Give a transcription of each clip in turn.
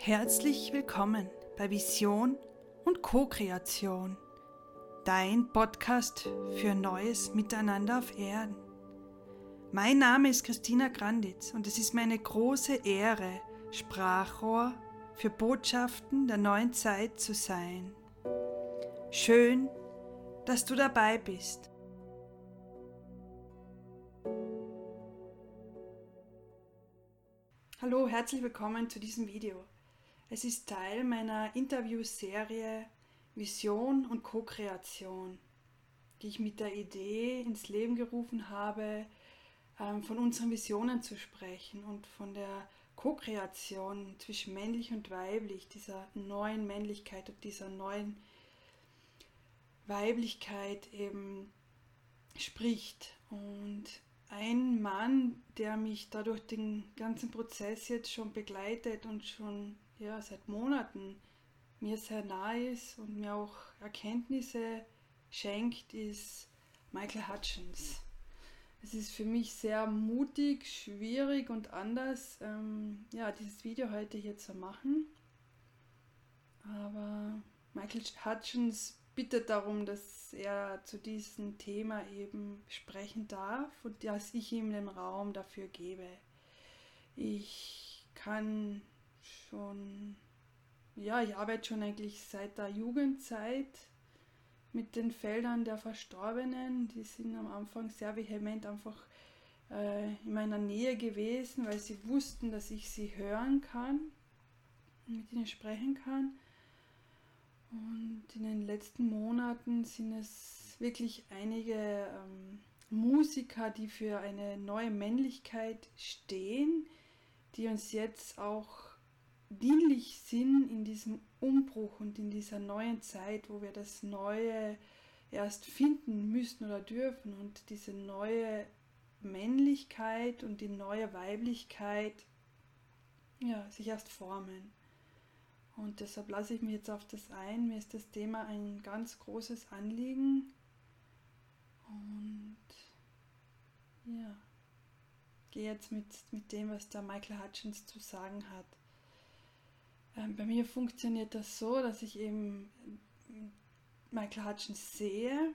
Herzlich willkommen bei Vision und Co-Kreation, dein Podcast für neues Miteinander auf Erden. Mein Name ist Christina Granditz und es ist mir eine große Ehre, Sprachrohr für Botschaften der neuen Zeit zu sein. Schön, dass du dabei bist. Hallo, herzlich willkommen zu diesem Video. Es ist Teil meiner Interviewserie Vision und Co-Kreation, die ich mit der Idee ins Leben gerufen habe, ähm, von unseren Visionen zu sprechen und von der Co-Kreation zwischen männlich und weiblich, dieser neuen Männlichkeit und dieser neuen Weiblichkeit eben spricht. Und ein Mann, der mich dadurch den ganzen Prozess jetzt schon begleitet und schon ja, seit Monaten mir sehr nahe ist und mir auch Erkenntnisse schenkt, ist Michael Hutchins. Es ist für mich sehr mutig, schwierig und anders, ähm, ja, dieses Video heute hier zu machen. Aber Michael Hutchins bittet darum, dass er zu diesem Thema eben sprechen darf und dass ich ihm den Raum dafür gebe. Ich kann schon, ja, ich arbeite schon eigentlich seit der Jugendzeit mit den Feldern der Verstorbenen. Die sind am Anfang sehr vehement einfach äh, in meiner Nähe gewesen, weil sie wussten, dass ich sie hören kann, mit ihnen sprechen kann. Und in den letzten Monaten sind es wirklich einige ähm, Musiker, die für eine neue Männlichkeit stehen, die uns jetzt auch dienlich sind in diesem Umbruch und in dieser neuen Zeit, wo wir das Neue erst finden müssen oder dürfen und diese neue Männlichkeit und die neue Weiblichkeit ja, sich erst formen. Und deshalb lasse ich mich jetzt auf das ein. Mir ist das Thema ein ganz großes Anliegen. Und ja, gehe jetzt mit, mit dem, was der Michael Hutchins zu sagen hat. Ähm, bei mir funktioniert das so, dass ich eben Michael Hutchins sehe.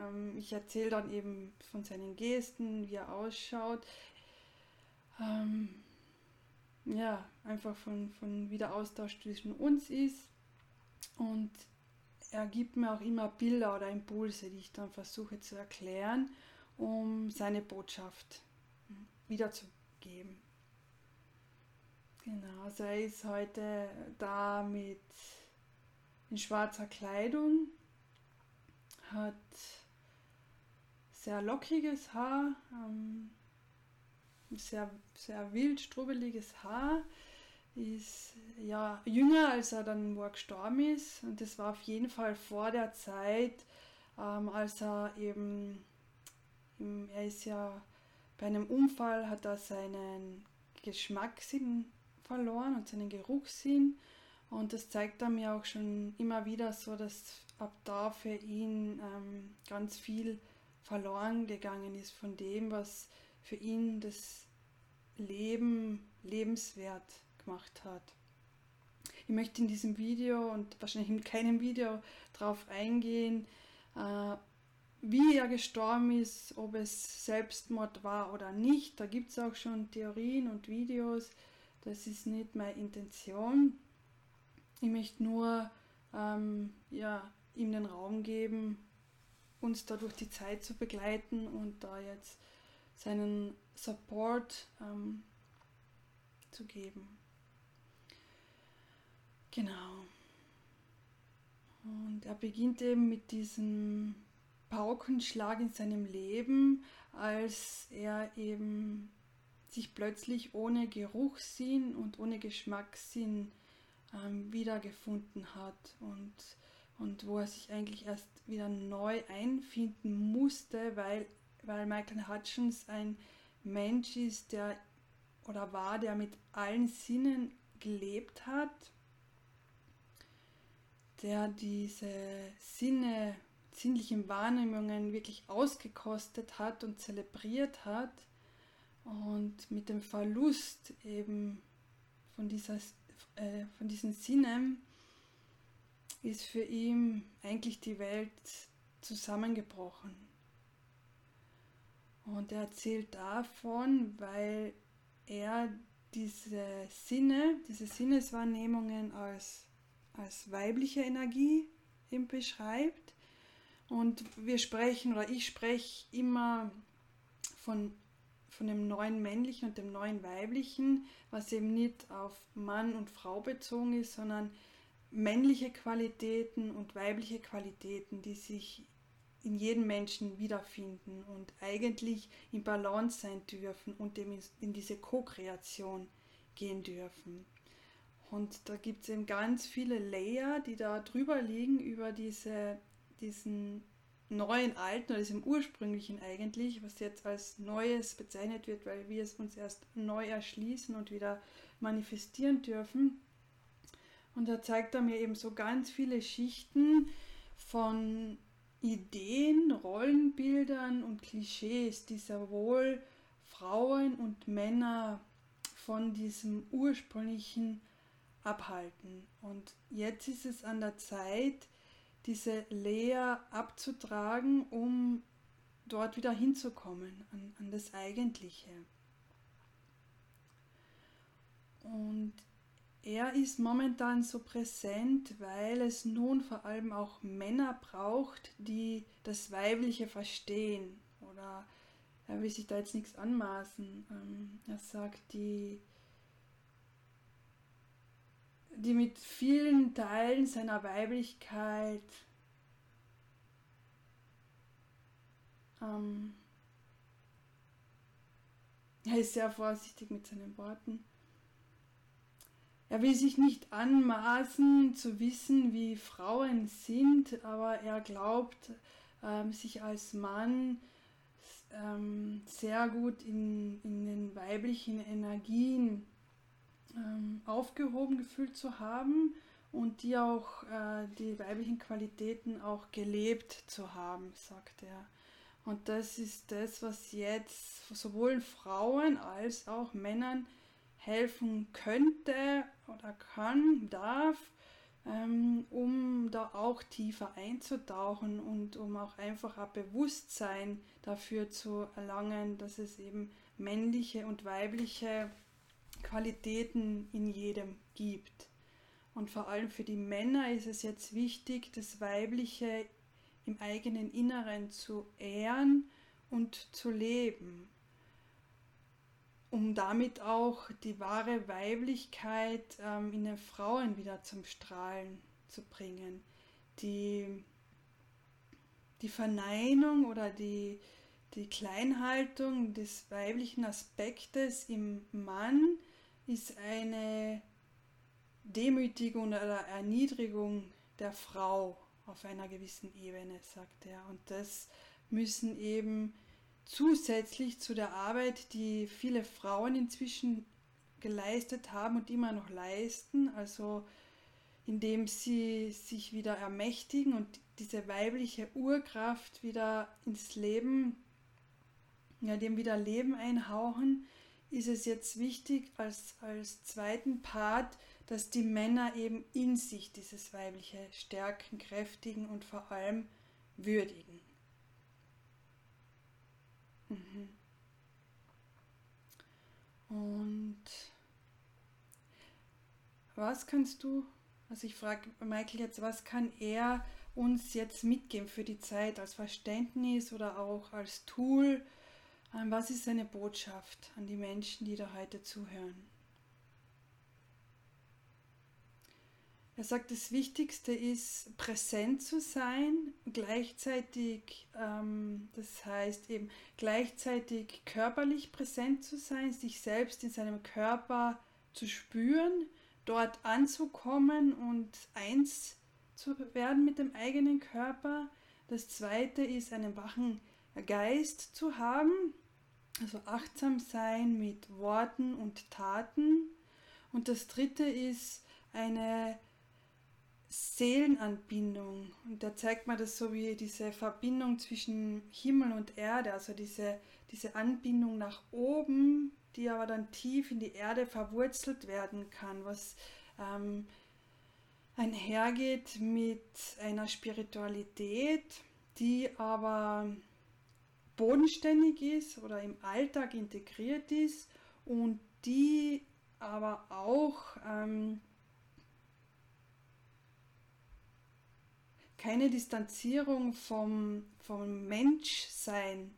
Ähm, ich erzähle dann eben von seinen Gesten, wie er ausschaut. Ähm, ja, einfach von, von wie der Austausch zwischen uns ist. Und er gibt mir auch immer Bilder oder Impulse, die ich dann versuche zu erklären, um seine Botschaft wiederzugeben. Genau, also er ist heute da mit in schwarzer Kleidung, hat sehr lockiges Haar, ähm, sehr, sehr wild, strubbeliges Haar, ist ja jünger, als er dann wo er gestorben ist. Und das war auf jeden Fall vor der Zeit, ähm, als er eben, er ist ja bei einem Unfall, hat er seinen Geschmackssinn verloren und seinen Geruchssinn. Und das zeigt er mir auch schon immer wieder so, dass ab da für ihn ähm, ganz viel verloren gegangen ist von dem, was für ihn das Leben lebenswert gemacht hat. Ich möchte in diesem Video und wahrscheinlich in keinem Video darauf eingehen, äh, wie er gestorben ist, ob es Selbstmord war oder nicht. Da gibt es auch schon Theorien und Videos. Das ist nicht meine Intention. Ich möchte nur ähm, ja, ihm den Raum geben, uns da durch die Zeit zu begleiten und da jetzt seinen Support ähm, zu geben. Genau. Und er beginnt eben mit diesem Paukenschlag in seinem Leben, als er eben sich plötzlich ohne Geruchssinn und ohne Geschmackssinn ähm, wiedergefunden hat und, und wo er sich eigentlich erst wieder neu einfinden musste, weil, weil Michael Hutchins ein Mensch ist, der oder war, der mit allen Sinnen gelebt hat, der diese Sinne, sinnlichen Wahrnehmungen wirklich ausgekostet hat und zelebriert hat und mit dem Verlust eben von, dieser, äh, von diesen Sinnen ist für ihn eigentlich die Welt zusammengebrochen. Und er erzählt davon, weil er diese Sinne, diese Sinneswahrnehmungen als, als weibliche Energie eben beschreibt. Und wir sprechen oder ich spreche immer von, von dem neuen männlichen und dem neuen weiblichen, was eben nicht auf Mann und Frau bezogen ist, sondern männliche Qualitäten und weibliche Qualitäten, die sich in jedem Menschen wiederfinden und eigentlich in Balance sein dürfen und in diese Co-Kreation gehen dürfen. Und da gibt es eben ganz viele Layer, die da drüber liegen über diese, diesen neuen Alten oder diesem ursprünglichen eigentlich, was jetzt als Neues bezeichnet wird, weil wir es uns erst neu erschließen und wieder manifestieren dürfen. Und da zeigt er mir eben so ganz viele Schichten von Ideen, Rollenbildern und Klischees, die sehr wohl Frauen und Männer von diesem ursprünglichen abhalten. Und jetzt ist es an der Zeit, diese Lehre abzutragen, um dort wieder hinzukommen, an, an das Eigentliche. Und er ist momentan so präsent, weil es nun vor allem auch Männer braucht, die das Weibliche verstehen. Oder er will sich da jetzt nichts anmaßen. Ähm, er sagt, die, die mit vielen Teilen seiner Weiblichkeit ähm, er ist sehr vorsichtig mit seinen Worten. Er will sich nicht anmaßen zu wissen, wie Frauen sind, aber er glaubt, ähm, sich als Mann ähm, sehr gut in, in den weiblichen Energien ähm, aufgehoben gefühlt zu haben und die auch, äh, die weiblichen Qualitäten auch gelebt zu haben, sagt er. Und das ist das, was jetzt sowohl Frauen als auch Männern helfen könnte oder kann, darf, ähm, um da auch tiefer einzutauchen und um auch einfach ein Bewusstsein dafür zu erlangen, dass es eben männliche und weibliche Qualitäten in jedem gibt. Und vor allem für die Männer ist es jetzt wichtig, das Weibliche im eigenen Inneren zu ehren und zu leben um damit auch die wahre Weiblichkeit ähm, in den Frauen wieder zum Strahlen zu bringen. Die, die Verneinung oder die, die Kleinhaltung des weiblichen Aspektes im Mann ist eine Demütigung oder Erniedrigung der Frau auf einer gewissen Ebene, sagt er. Und das müssen eben zusätzlich zu der Arbeit, die viele Frauen inzwischen geleistet haben und immer noch leisten, also indem sie sich wieder ermächtigen und diese weibliche Urkraft wieder ins Leben, ja, dem wieder Leben einhauchen, ist es jetzt wichtig als, als zweiten Part, dass die Männer eben in sich dieses weibliche stärken, kräftigen und vor allem würdigen. Mhm. Und was kannst du, also ich frage Michael jetzt, was kann er uns jetzt mitgeben für die Zeit als Verständnis oder auch als Tool? Was ist seine Botschaft an die Menschen, die da heute zuhören? Er sagt, das Wichtigste ist, präsent zu sein, gleichzeitig, ähm, das heißt eben gleichzeitig körperlich präsent zu sein, sich selbst in seinem Körper zu spüren, dort anzukommen und eins zu werden mit dem eigenen Körper. Das zweite ist, einen wachen Geist zu haben, also achtsam sein mit Worten und Taten. Und das dritte ist, eine Seelenanbindung. Und da zeigt man das so wie diese Verbindung zwischen Himmel und Erde, also diese, diese Anbindung nach oben, die aber dann tief in die Erde verwurzelt werden kann, was ähm, einhergeht mit einer Spiritualität, die aber bodenständig ist oder im Alltag integriert ist und die aber auch ähm, keine Distanzierung vom, vom Menschsein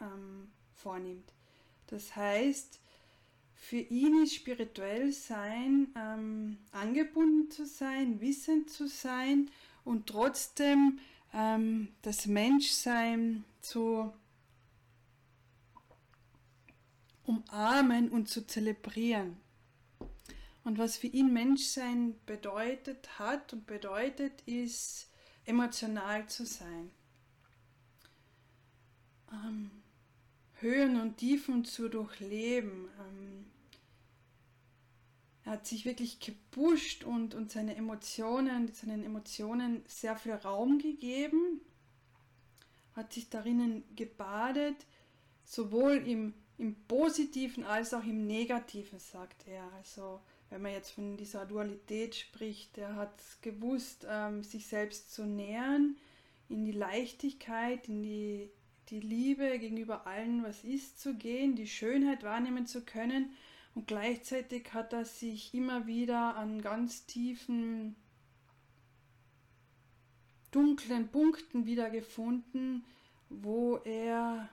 ähm, vornimmt. Das heißt, für ihn ist spirituell sein, ähm, angebunden zu sein, wissend zu sein und trotzdem ähm, das Menschsein zu umarmen und zu zelebrieren. Und was für ihn Menschsein bedeutet hat und bedeutet, ist emotional zu sein. Ähm, Höhen und Tiefen zu durchleben. Ähm, er hat sich wirklich gepusht und, und seine Emotionen, seinen Emotionen sehr viel Raum gegeben, hat sich darinnen gebadet, sowohl im, im Positiven als auch im Negativen, sagt er. Also wenn man jetzt von dieser Dualität spricht, er hat gewusst, ähm, sich selbst zu nähern, in die Leichtigkeit, in die die Liebe gegenüber allen, was ist, zu gehen, die Schönheit wahrnehmen zu können. Und gleichzeitig hat er sich immer wieder an ganz tiefen, dunklen Punkten wiedergefunden, wo er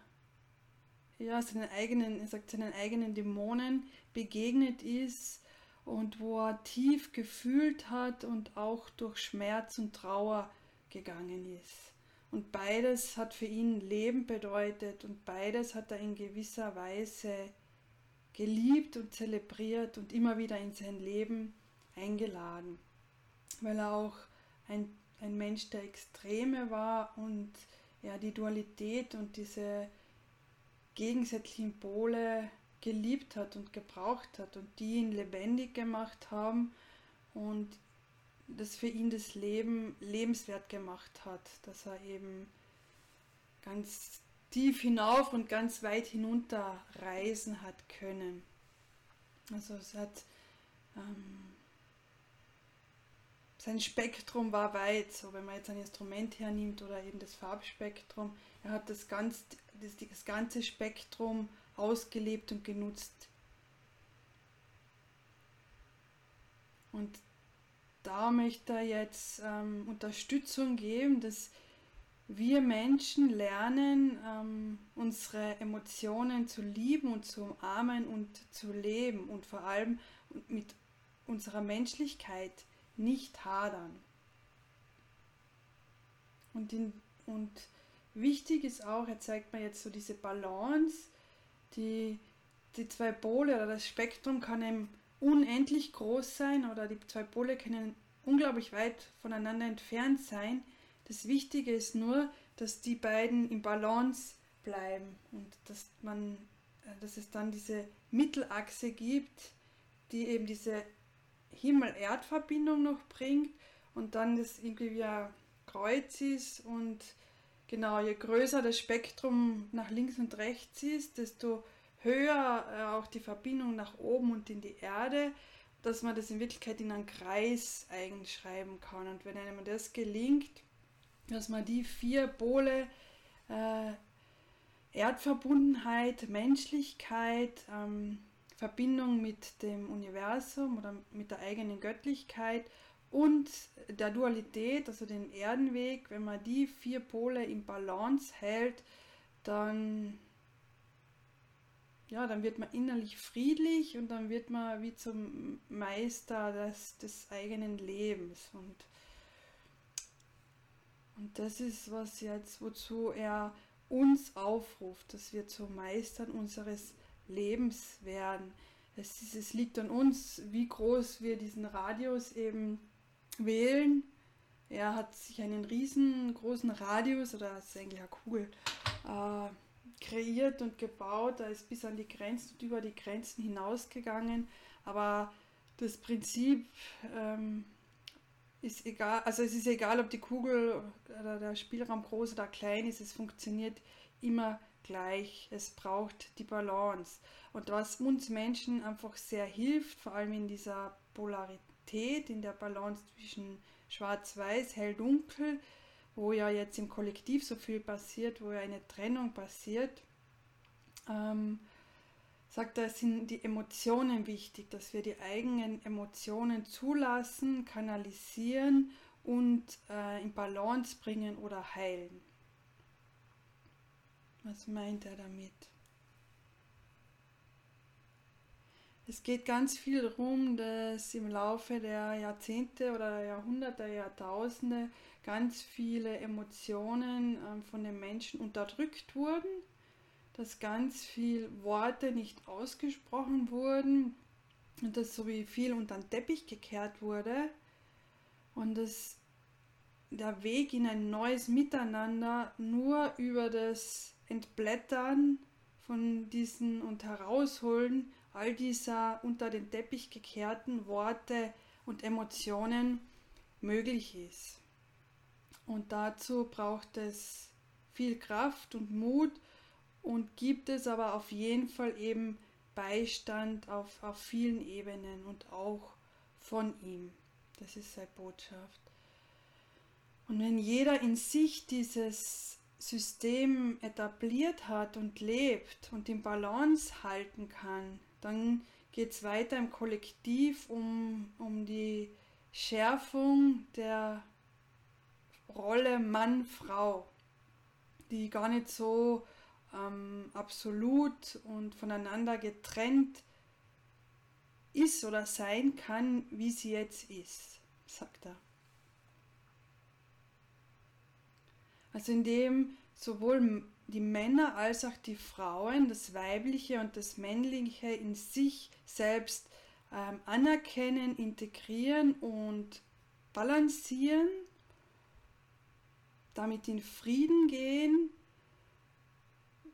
ja, seinen eigenen, er sagt, seinen eigenen Dämonen begegnet ist und wo er tief gefühlt hat und auch durch Schmerz und Trauer gegangen ist. Und beides hat für ihn Leben bedeutet und beides hat er in gewisser Weise geliebt und zelebriert und immer wieder in sein Leben eingeladen, weil er auch ein, ein Mensch der Extreme war und er die Dualität und diese gegensätzlichen Pole geliebt hat und gebraucht hat und die ihn lebendig gemacht haben und das für ihn das Leben lebenswert gemacht hat, dass er eben ganz tief hinauf und ganz weit hinunter reisen hat können. Also es hat ähm, sein Spektrum war weit, so wenn man jetzt ein Instrument hernimmt oder eben das Farbspektrum, er hat das, ganz, das, das ganze Spektrum ausgelebt und genutzt. Und da möchte er jetzt ähm, Unterstützung geben, dass wir Menschen lernen, ähm, unsere Emotionen zu lieben und zu umarmen und zu leben und vor allem mit unserer Menschlichkeit nicht hadern. Und, in, und wichtig ist auch, er zeigt mir jetzt so diese Balance, die, die zwei Pole oder das Spektrum kann eben unendlich groß sein oder die zwei Pole können unglaublich weit voneinander entfernt sein. Das Wichtige ist nur, dass die beiden im Balance bleiben und dass man, äh, dass es dann diese Mittelachse gibt, die eben diese Himmel-Erd-Verbindung noch bringt und dann das irgendwie wie ein Kreuz ist und genau, je größer das Spektrum nach links und rechts ist, desto höher äh, auch die Verbindung nach oben und in die Erde, dass man das in Wirklichkeit in einen Kreis einschreiben kann. Und wenn einem das gelingt, dass man die vier Pole äh, Erdverbundenheit, Menschlichkeit, ähm, Verbindung mit dem Universum oder mit der eigenen Göttlichkeit und der Dualität, also den Erdenweg, wenn man die vier Pole im Balance hält, dann ja, dann wird man innerlich friedlich und dann wird man wie zum Meister des, des eigenen Lebens. Und, und das ist was jetzt, wozu er uns aufruft, dass wir zu Meistern unseres Lebens werden. Es, es liegt an uns, wie groß wir diesen Radius eben wählen. Er hat sich einen riesengroßen Radius, oder das ist eigentlich eine Kugel, äh, kreiert und gebaut, da ist bis an die Grenzen und über die Grenzen hinausgegangen, aber das Prinzip ähm, ist egal, also es ist egal, ob die Kugel oder der Spielraum groß oder klein ist, es funktioniert immer gleich. Es braucht die Balance. Und was uns Menschen einfach sehr hilft, vor allem in dieser Polarität, Polarität, in der Balance zwischen Schwarz-Weiß, Hell-Dunkel, wo ja jetzt im Kollektiv so viel passiert, wo ja eine Trennung passiert, ähm, sagt er, sind die Emotionen wichtig, dass wir die eigenen Emotionen zulassen, kanalisieren und äh, in Balance bringen oder heilen. Was meint er damit? Es geht ganz viel darum, dass im Laufe der Jahrzehnte oder Jahrhunderte, Jahrtausende ganz viele Emotionen ähm, von den Menschen unterdrückt wurden, dass ganz viele Worte nicht ausgesprochen wurden und dass so wie viel unter den Teppich gekehrt wurde und dass der Weg in ein neues Miteinander nur über das Entblättern von diesen und Herausholen all dieser unter den Teppich gekehrten Worte und Emotionen möglich ist. Und dazu braucht es viel Kraft und Mut und gibt es aber auf jeden Fall eben Beistand auf, auf vielen Ebenen und auch von ihm. Das ist seine Botschaft. Und wenn jeder in sich dieses System etabliert hat und lebt und in Balance halten kann, dann geht es weiter im Kollektiv um, um die Schärfung der Rolle Mann-Frau, die gar nicht so ähm, absolut und voneinander getrennt ist oder sein kann, wie sie jetzt ist, sagt er. Also indem sowohl die Männer als auch die Frauen das Weibliche und das Männliche in sich selbst ähm, anerkennen, integrieren und balancieren, damit in Frieden gehen,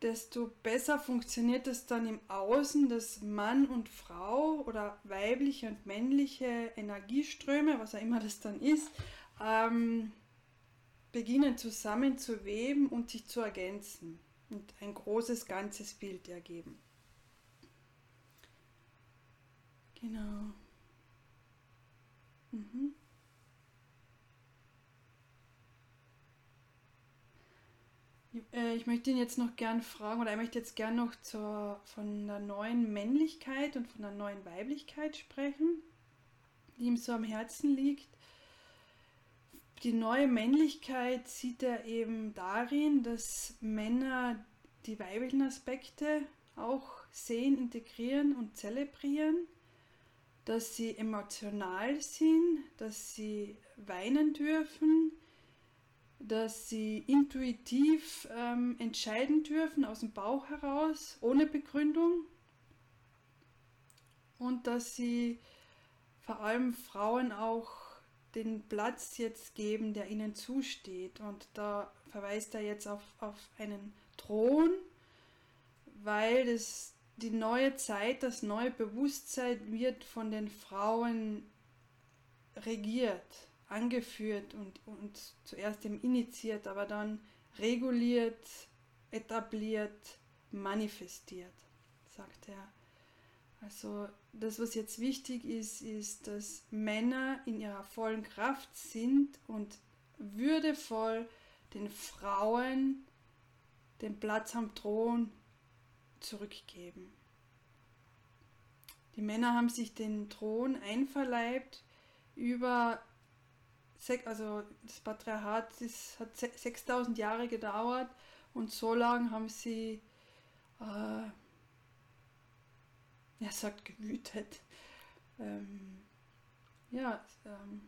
desto besser funktioniert es dann im Außen, dass Mann und Frau oder weibliche und männliche Energieströme, was auch immer das dann ist, ähm, beginnen zusammenzuweben und sich zu ergänzen und ein großes ganzes Bild ergeben. Genau. Mhm. Äh, ich möchte ihn jetzt noch gern fragen, oder er möchte jetzt gern noch zur, von der neuen Männlichkeit und von der neuen Weiblichkeit sprechen, die ihm so am Herzen liegt die neue Männlichkeit sieht er eben darin, dass Männer die weiblichen Aspekte auch sehen, integrieren und zelebrieren, dass sie emotional sind, dass sie weinen dürfen, dass sie intuitiv ähm, entscheiden dürfen aus dem Bauch heraus, ohne Begründung. Und dass sie vor allem Frauen auch den Platz jetzt geben, der ihnen zusteht. Und da verweist er jetzt auf, auf einen Thron, weil das, die neue Zeit, das neue Bewusstsein wird von den Frauen regiert, angeführt und, und zuerst eben initiiert, aber dann reguliert, etabliert, manifestiert, sagt er. Also das, was jetzt wichtig ist, ist, dass Männer in ihrer vollen Kraft sind und würdevoll den Frauen den Platz am Thron zurückgeben. Die Männer haben sich den Thron einverleibt über, also das Patriarchat ist, hat 6000 Jahre gedauert und so lange haben sie äh, er sagt gewütet. Ähm, ja, ähm,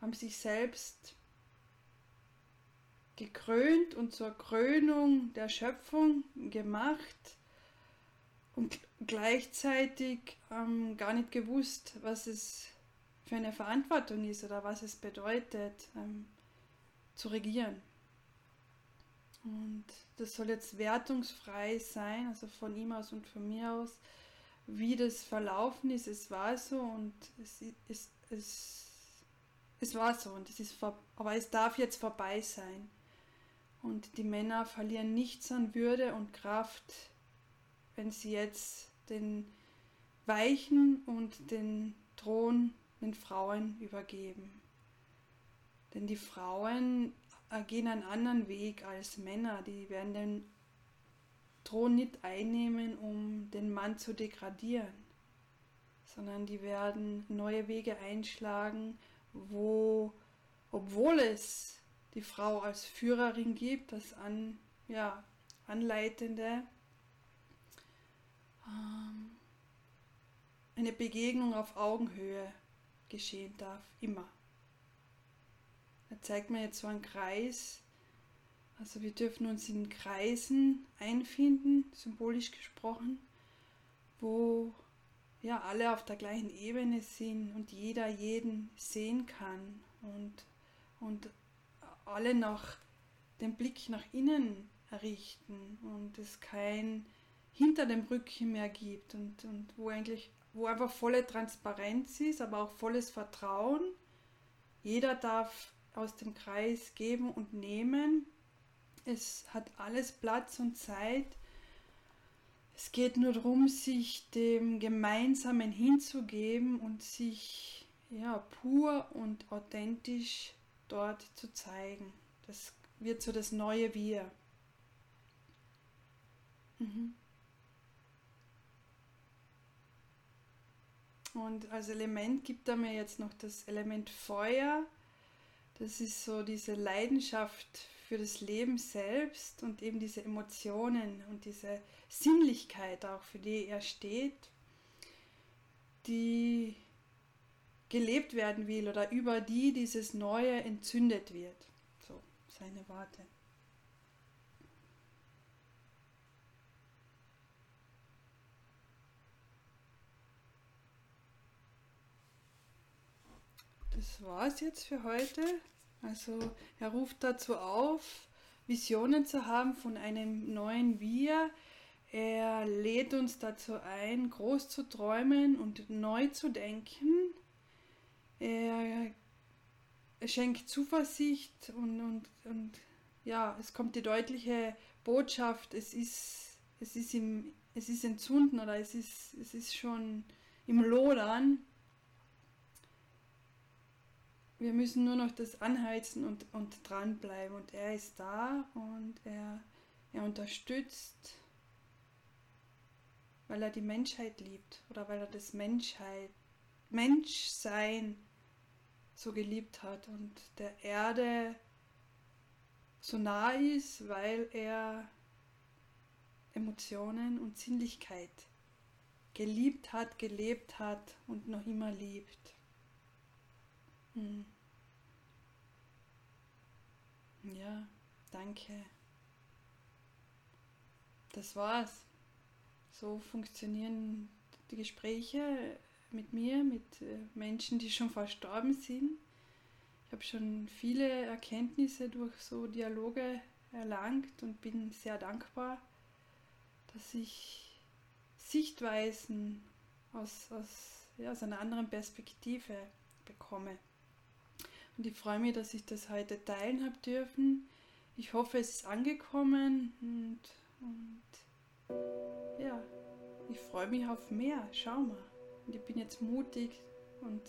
haben sich selbst gekrönt und zur Krönung der Schöpfung gemacht und gleichzeitig ähm, gar nicht gewusst, was es für eine Verantwortung ist oder was es bedeutet, ähm, zu regieren. Und das soll jetzt wertungsfrei sein, also von ihm aus und von mir aus, wie das verlaufen ist. Es war so und es, es, es, es war so und es ist aber es darf jetzt vorbei sein. Und die Männer verlieren nichts an Würde und Kraft, wenn sie jetzt den weichen und den Thron den Frauen übergeben. Denn die Frauen gehen einen anderen Weg als Männer. Die werden den Thron nicht einnehmen, um den Mann zu degradieren, sondern die werden neue Wege einschlagen, wo, obwohl es die Frau als Führerin gibt, das an, ja, Anleitende, ähm, eine Begegnung auf Augenhöhe geschehen darf, immer. Da zeigt mir jetzt so einen Kreis. Also wir dürfen uns in Kreisen einfinden, symbolisch gesprochen, wo ja alle auf der gleichen Ebene sind und jeder jeden sehen kann und, und alle nach den Blick nach innen errichten und es kein hinter dem Rücken mehr gibt und, und wo eigentlich, wo einfach volle Transparenz ist, aber auch volles Vertrauen. Jeder darf aus dem Kreis geben und nehmen. Es hat alles Platz und Zeit. Es geht nur darum, sich dem Gemeinsamen hinzugeben und sich ja, pur und authentisch dort zu zeigen. Das wird so das neue Wir. Mhm. Und als Element gibt er mir jetzt noch das Element Feuer. Das ist so diese Leidenschaft für das Leben selbst und eben diese Emotionen und diese Sinnlichkeit auch, für die er steht, die gelebt werden will oder über die dieses Neue entzündet wird. So seine Worte. Das war es jetzt für heute. Also er ruft dazu auf, Visionen zu haben von einem neuen Wir. Er lädt uns dazu ein, groß zu träumen und neu zu denken. Er, er schenkt Zuversicht und, und, und ja, es kommt die deutliche Botschaft, es ist, es ist, im, es ist entzünden oder es ist, es ist schon im Lodern wir müssen nur noch das anheizen und, und dranbleiben. Und er ist da und er, er unterstützt, weil er die Menschheit liebt oder weil er das Menschheit, Menschsein so geliebt hat und der Erde so nah ist, weil er Emotionen und Sinnlichkeit geliebt hat, gelebt hat und noch immer liebt. Hm. Ja, danke. Das war's. So funktionieren die Gespräche mit mir, mit äh, Menschen, die schon verstorben sind. Ich habe schon viele Erkenntnisse durch so Dialoge erlangt und bin sehr dankbar, dass ich Sichtweisen aus, aus, ja, aus einer anderen Perspektive bekomme. Und ich freue mich, dass ich das heute teilen habe dürfen. Ich hoffe, es ist angekommen und, und ja, ich freue mich auf mehr. Schau mal. Und ich bin jetzt mutig und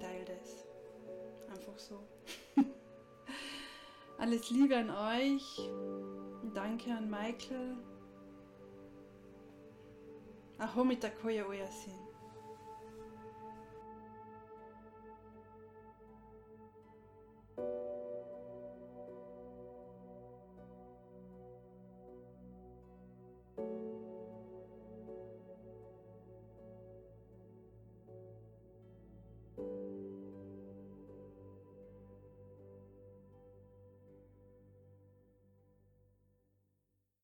teile das. Einfach so. Alles Liebe an euch danke an Michael. Aho mit der Koja Oyasin.